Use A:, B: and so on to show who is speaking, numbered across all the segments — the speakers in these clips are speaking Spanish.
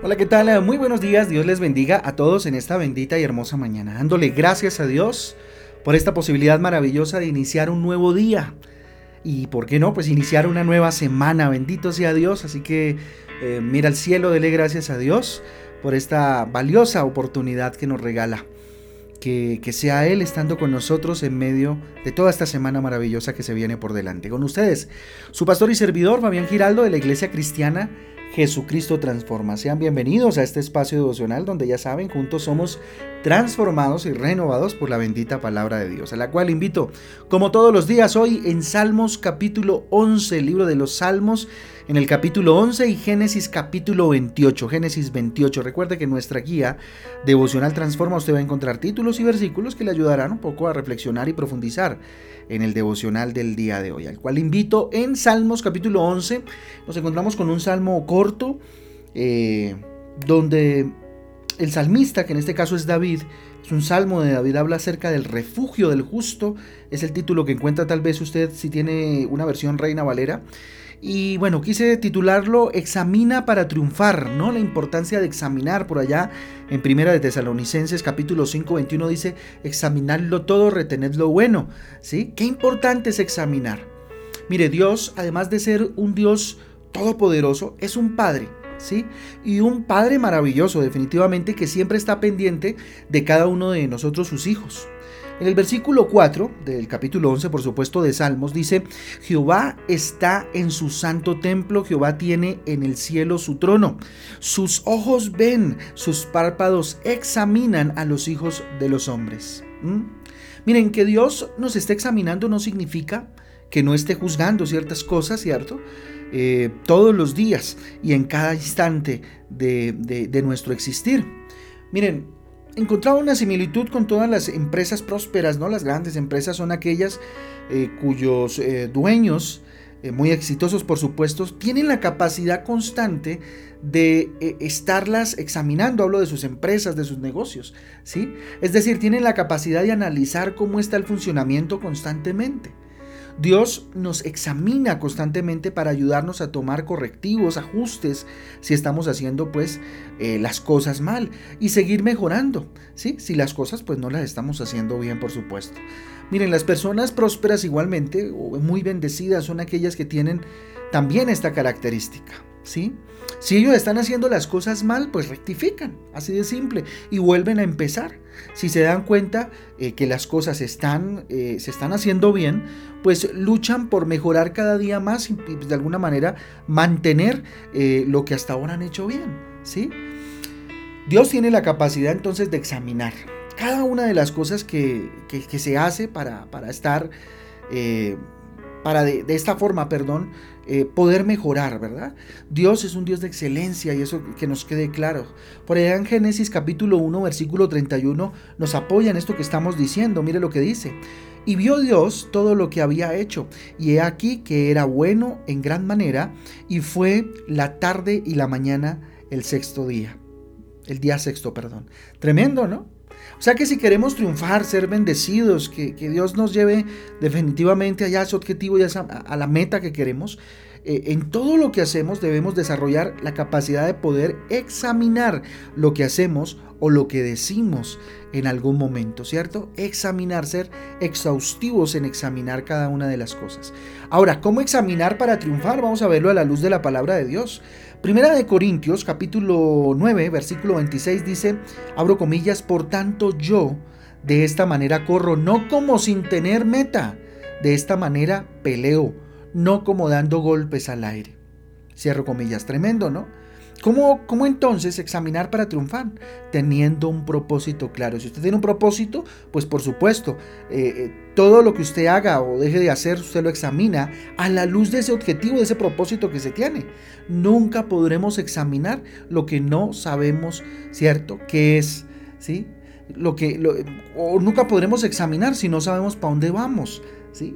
A: Hola, ¿qué tal? Muy buenos días. Dios les bendiga a todos en esta bendita y hermosa mañana. Dándole gracias a Dios por esta posibilidad maravillosa de iniciar un nuevo día. Y por qué no, pues iniciar una nueva semana. Bendito sea Dios. Así que eh, mira al cielo, dele gracias a Dios por esta valiosa oportunidad que nos regala. Que, que, sea Él estando con nosotros en medio de toda esta semana maravillosa que se viene por delante. Con ustedes, su pastor y servidor Fabián Giraldo de la Iglesia Cristiana Jesucristo transforma. Sean bienvenidos a este espacio devocional donde ya saben, juntos somos transformados y renovados por la bendita palabra de Dios, a la cual invito, como todos los días, hoy en Salmos capítulo 11, el libro de los Salmos, en el capítulo 11 y Génesis capítulo 28, Génesis 28. Recuerde que nuestra guía devocional Transforma usted va a encontrar títulos y versículos que le ayudarán un poco a reflexionar y profundizar en el devocional del día de hoy, al cual invito en Salmos capítulo 11. Nos encontramos con un salmo corto eh, donde el salmista, que en este caso es David, es un salmo de David, habla acerca del refugio del justo. Es el título que encuentra tal vez usted si tiene una versión Reina Valera. Y bueno, quise titularlo Examina para triunfar, ¿no? La importancia de examinar por allá en Primera de Tesalonicenses capítulo 5, 21 dice, examinadlo todo, retened lo bueno, ¿sí? Qué importante es examinar. Mire, Dios, además de ser un Dios todopoderoso, es un Padre, ¿sí? Y un Padre maravilloso, definitivamente, que siempre está pendiente de cada uno de nosotros, sus hijos. En el versículo 4 del capítulo 11, por supuesto, de Salmos, dice, Jehová está en su santo templo, Jehová tiene en el cielo su trono. Sus ojos ven, sus párpados examinan a los hijos de los hombres. ¿Mm? Miren, que Dios nos esté examinando no significa que no esté juzgando ciertas cosas, ¿cierto? Eh, todos los días y en cada instante de, de nuestro existir. Miren, encontraba una similitud con todas las empresas prósperas, ¿no? Las grandes empresas son aquellas eh, cuyos eh, dueños, eh, muy exitosos por supuesto, tienen la capacidad constante de estarlas examinando, hablo de sus empresas, de sus negocios, ¿sí? Es decir, tienen la capacidad de analizar cómo está el funcionamiento constantemente. Dios nos examina constantemente para ayudarnos a tomar correctivos, ajustes, si estamos haciendo pues eh, las cosas mal y seguir mejorando, ¿sí? Si las cosas pues no las estamos haciendo bien, por supuesto. Miren, las personas prósperas igualmente, o muy bendecidas, son aquellas que tienen también esta característica, ¿sí? Si ellos están haciendo las cosas mal, pues rectifican, así de simple, y vuelven a empezar. Si se dan cuenta eh, que las cosas están, eh, se están haciendo bien, pues luchan por mejorar cada día más y, de alguna manera mantener eh, lo que hasta ahora han hecho bien. ¿sí? Dios tiene la capacidad entonces de examinar cada una de las cosas que, se hace para, para estar, para de, esta forma, perdón, eh, poder mejorar, ¿verdad? Dios es un Dios de excelencia y eso que nos quede claro. Por allá en Génesis capítulo 1, versículo 31, nos apoya en esto que estamos diciendo. Mire lo que dice. Y vio Dios todo lo que había hecho, y he aquí que era bueno en gran manera, y fue la tarde y la mañana el sexto día. El día sexto, perdón. Tremendo, ¿no? O sea que si queremos triunfar, ser bendecidos, que, Dios nos lleve definitivamente allá a ese objetivo y a, la meta que queremos, eh, en todo lo que hacemos debemos desarrollar la capacidad de poder examinar lo que hacemos o lo que decimos en algún momento, ¿cierto? Examinar, ser exhaustivos en examinar cada una de las cosas. Ahora, ¿cómo examinar para triunfar? Vamos a verlo a la luz de la palabra de Dios. Primera de Corintios, capítulo 9, versículo 26 dice, abro comillas, por tanto yo de esta manera corro, no como sin tener meta, de esta manera peleo, no como dando golpes al aire. Cierro comillas, tremendo, ¿no? ¿Cómo, ¿Cómo, entonces examinar para triunfar? Teniendo un propósito claro. Si usted tiene un propósito, pues por supuesto, eh, eh, todo lo que usted haga o deje de hacer, usted lo examina a la luz de ese objetivo, de ese propósito que se tiene. Nunca podremos examinar lo que no sabemos, ¿cierto? ¿Qué es? ¿Sí? Lo que, o nunca podremos examinar si no sabemos para dónde vamos.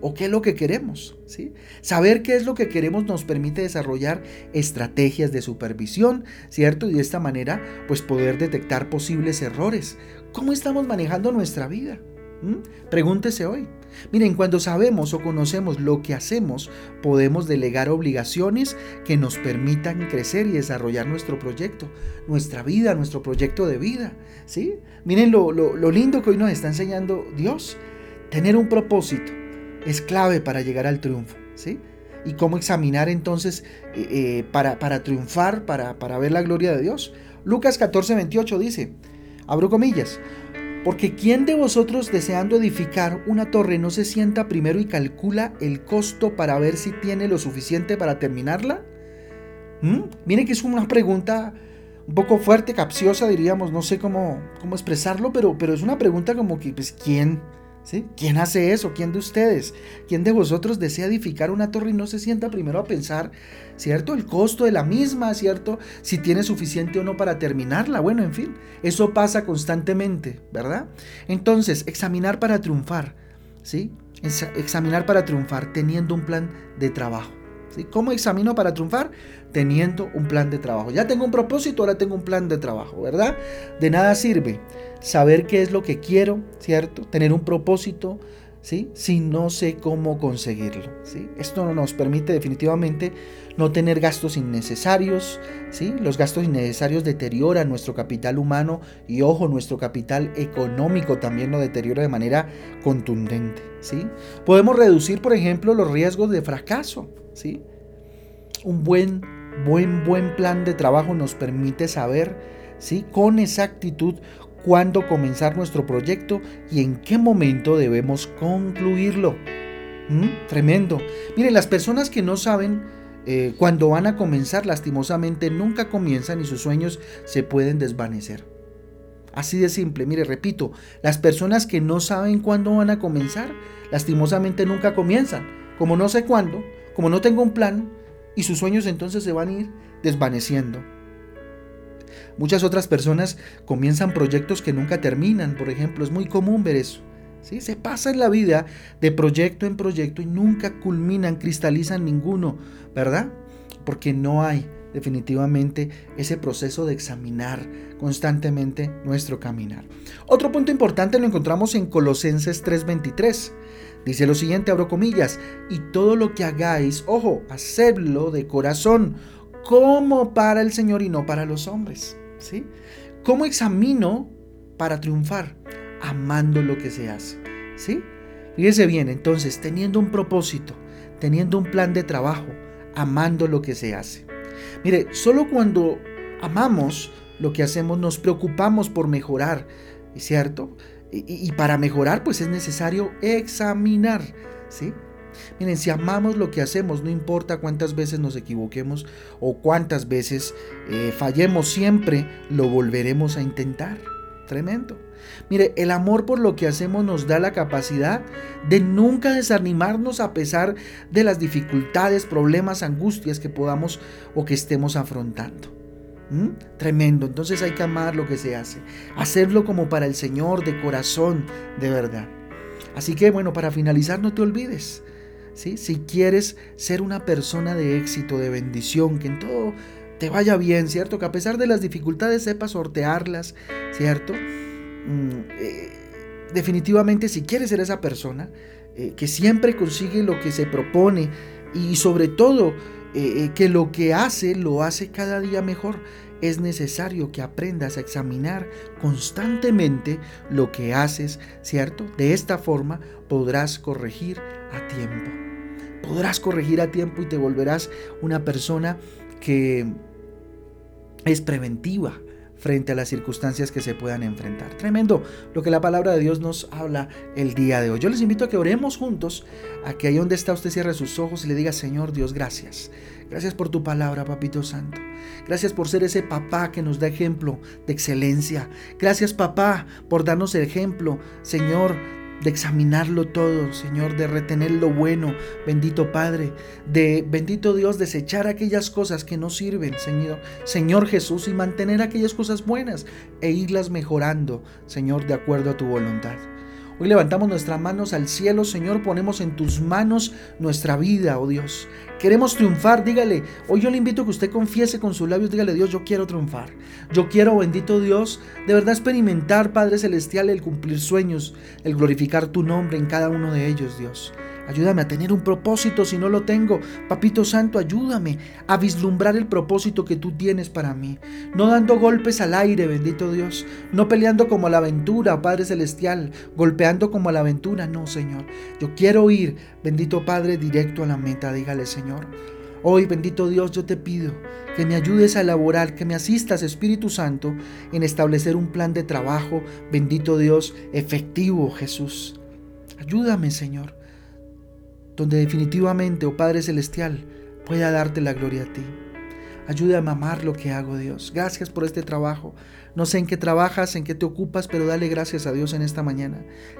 A: O qué es lo que queremos, ¿sí? Saber qué es lo que queremos nos permite desarrollar estrategias de supervisión, ¿cierto? Y de esta manera, pues poder detectar posibles errores. ¿Cómo estamos manejando nuestra vida? ¿Mm? Pregúntese hoy. Miren, cuando sabemos o conocemos lo que hacemos, podemos delegar obligaciones que nos permitan crecer y desarrollar nuestro proyecto, nuestra vida, nuestro proyecto de vida. ¿sí? Miren lo, lindo que hoy nos está enseñando Dios. Tener un propósito es clave para llegar al triunfo. ¿sí? Y cómo examinar entonces eh, eh, para, para, triunfar, para, para ver la gloria de Dios. Lucas 14, 28 dice, abro comillas, porque ¿quién de vosotros deseando edificar una torre no se sienta primero y calcula el costo para ver si tiene lo suficiente para terminarla? ¿Mm? Miren que es una pregunta un poco fuerte, capciosa, diríamos, no sé cómo, cómo expresarlo, pero, pero es una pregunta como que, pues, ¿quién? ¿Quién hace eso? ¿Quién de ustedes? ¿Quién de vosotros desea edificar una torre y no se sienta primero a pensar, ¿cierto? El costo de la misma, ¿cierto? Si tiene suficiente o no para terminarla. Bueno, en fin, eso pasa constantemente, ¿verdad? Entonces, examinar para triunfar, ¿sí? Examinar para triunfar teniendo un plan de trabajo. ¿Cómo examino para triunfar? Teniendo un plan de trabajo. Ya tengo un propósito, ahora tengo un plan de trabajo, ¿verdad? De nada sirve saber qué es lo que quiero, ¿cierto? Tener un propósito, ¿sí? Si no sé cómo conseguirlo, ¿sí? Esto nos permite definitivamente no tener gastos innecesarios, ¿sí? Los gastos innecesarios deterioran nuestro capital humano y ojo, nuestro capital económico también lo deteriora de manera contundente, ¿sí? Podemos reducir, por ejemplo, los riesgos de fracaso, ¿sí? Un buen buen buen plan de trabajo nos permite saber ¿sí? con exactitud cuándo comenzar nuestro proyecto y en qué momento debemos concluirlo. ¿Mm? Tremendo. Miren, las personas que no saben eh, cuándo van a comenzar, lastimosamente nunca comienzan y sus sueños se pueden desvanecer. Así de simple, mire, repito, las personas que no saben cuándo van a comenzar, lastimosamente nunca comienzan. Como no sé cuándo, como no tengo un plan, y sus sueños entonces se van a ir desvaneciendo. Muchas otras personas comienzan proyectos que nunca terminan, por ejemplo, es muy común ver eso. ¿sí? Se pasa en la vida de proyecto en proyecto y nunca culminan, cristalizan ninguno, ¿verdad? Porque no hay definitivamente ese proceso de examinar constantemente nuestro caminar. Otro punto importante lo encontramos en Colosenses 3:23. Dice lo siguiente, abro comillas, y todo lo que hagáis, ojo, hacedlo de corazón, como para el Señor y no para los hombres. ¿sí? ¿Cómo examino para triunfar? Amando lo que se hace, ¿sí? Fíjese bien, entonces, teniendo un propósito, teniendo un plan de trabajo, amando lo que se hace. Mire, solo cuando amamos lo que hacemos nos preocupamos por mejorar, ¿cierto? Y, para mejorar, pues es necesario examinar, ¿sí? Miren, si amamos lo que hacemos, no importa cuántas veces nos equivoquemos o cuántas veces eh, fallemos, siempre lo volveremos a intentar. Tremendo. Mire, el amor por lo que hacemos nos da la capacidad de nunca desanimarnos a pesar de las dificultades, problemas, angustias que podamos o que estemos afrontando. ¿Mm? Tremendo. Entonces hay que amar lo que se hace. Hacerlo como para el Señor, de corazón, de verdad. Así que bueno, para finalizar, no te olvides. Si quieres ser una persona de éxito, de bendición, que en todo te vaya bien, ¿cierto? Que a pesar de las dificultades sepas sortearlas, ¿cierto? Mm, eh, definitivamente si quieres ser esa persona eh, que siempre consigue lo que se propone y sobre todo eh, que lo que hace lo hace cada día mejor, es necesario que aprendas a examinar constantemente lo que haces, ¿cierto? De esta forma podrás corregir a tiempo podrás corregir a tiempo y te volverás una persona que es preventiva frente a las circunstancias que se puedan enfrentar. Tremendo lo que la palabra de Dios nos habla el día de hoy. Yo les invito a que oremos juntos, a que ahí donde está usted cierre sus ojos y le diga, Señor Dios, gracias. Gracias por tu palabra, Papito Santo. Gracias por ser ese papá que nos da ejemplo de excelencia. Gracias, papá, por darnos el ejemplo, Señor, de examinarlo todo, Señor, de retener lo bueno, bendito Padre, de bendito Dios, desechar aquellas cosas que no sirven, Señor, Señor Jesús, y mantener aquellas cosas buenas e irlas mejorando, Señor, de acuerdo a tu voluntad. Hoy levantamos nuestras manos al cielo, Señor, ponemos en tus manos nuestra vida, oh Dios. Queremos triunfar, dígale. Hoy yo le invito a que usted confiese con sus labios, dígale, Dios, yo quiero triunfar. Yo quiero, bendito Dios, de verdad experimentar, Padre Celestial, el cumplir sueños, el glorificar tu nombre en cada uno de ellos, Dios. Ayúdame a tener un propósito si no lo tengo. Papito Santo, ayúdame a vislumbrar el propósito que tú tienes para mí. No dando golpes al aire, bendito Dios. No peleando como la aventura, Padre Celestial. Golpeando como la aventura. No, Señor. Yo quiero ir, bendito Padre, directo a la meta. Dígale, Señor. Hoy, bendito Dios, yo te pido que me ayudes a elaborar, que me asistas, Espíritu Santo, en establecer un plan de trabajo, bendito Dios, efectivo, Jesús. Ayúdame, Señor donde definitivamente, oh Padre Celestial, pueda darte la gloria a ti. Ayúdame a amar lo que hago, Dios. Gracias por este trabajo. No sé en qué trabajas, en qué te ocupas, pero dale gracias a Dios en esta mañana.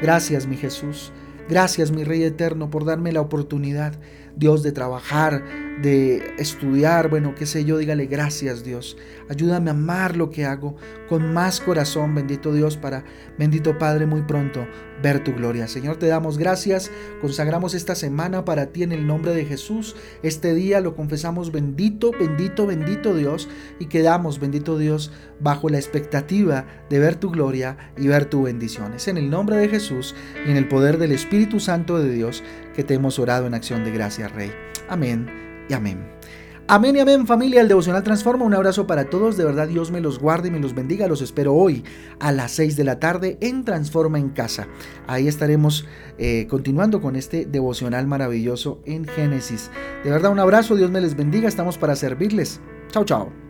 A: Gracias, mi Jesús. Gracias, mi Rey Eterno, por darme la oportunidad, Dios, de trabajar, de estudiar, bueno, qué sé yo, dígale gracias, Dios. Ayúdame a amar lo que hago con más corazón, bendito Dios, para, bendito Padre, muy pronto ver tu gloria. Señor, te damos gracias, consagramos esta semana para ti en el nombre de Jesús. Este día lo confesamos bendito, bendito, bendito Dios y quedamos, bendito Dios, bajo la expectativa de ver tu gloria y ver tu bendición. Es en el nombre de Jesús y en el poder del Espíritu Santo de Dios que te hemos orado en acción de gracias, Rey. Amén y amén. Amén y amén familia, el devocional transforma. Un abrazo para todos, de verdad Dios me los guarde y me los bendiga. Los espero hoy a las 6 de la tarde en Transforma en Casa. Ahí estaremos eh, continuando con este devocional maravilloso en Génesis. De verdad un abrazo, Dios me les bendiga, estamos para servirles. Chao, chao.